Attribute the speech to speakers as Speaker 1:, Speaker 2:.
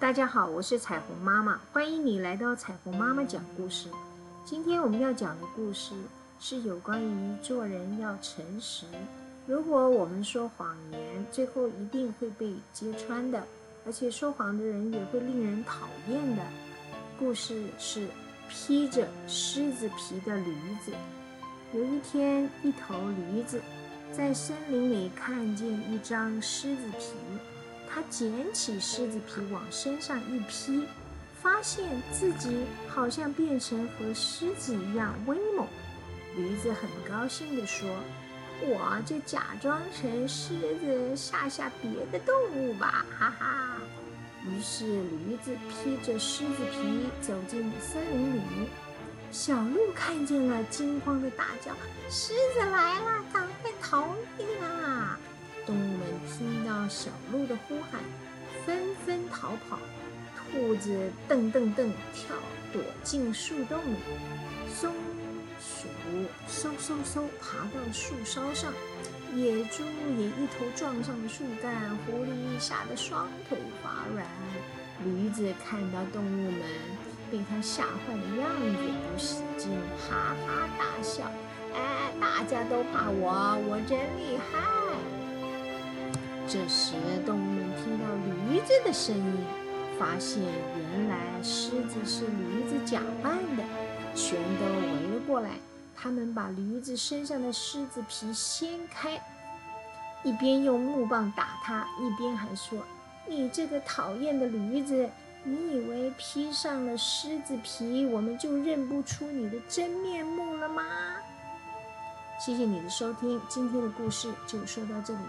Speaker 1: 大家好，我是彩虹妈妈，欢迎你来到彩虹妈妈讲故事。今天我们要讲的故事是有关于做人要诚实。如果我们说谎言，最后一定会被揭穿的，而且说谎的人也会令人讨厌的。故事是披着狮子皮的驴子。有一天，一头驴子在森林里看见一张狮子皮。他捡起狮子皮往身上一披，发现自己好像变成和狮子一样威猛。驴子很高兴地说：“我就假装成狮子吓吓别的动物吧，哈哈。”于是驴子披着狮子皮走进森林里。小鹿看见了，惊慌地大叫：“狮子来了，赶快逃命啊！”小鹿的呼喊，纷纷逃跑。兔子蹬蹬蹬跳，躲进树洞里。松鼠嗖嗖嗖爬到树梢上。野猪也一头撞上了树干。狐狸吓得双腿发软。驴子看到动物们被它吓坏的样子，不使劲哈哈大笑。哎，大家都怕我，我真厉害！这时，动物们听到驴子的声音，发现原来狮子是驴子假扮的，全都围了过来。他们把驴子身上的狮子皮掀开，一边用木棒打它，一边还说：“你这个讨厌的驴子，你以为披上了狮子皮，我们就认不出你的真面目了吗？”谢谢你的收听，今天的故事就说到这里。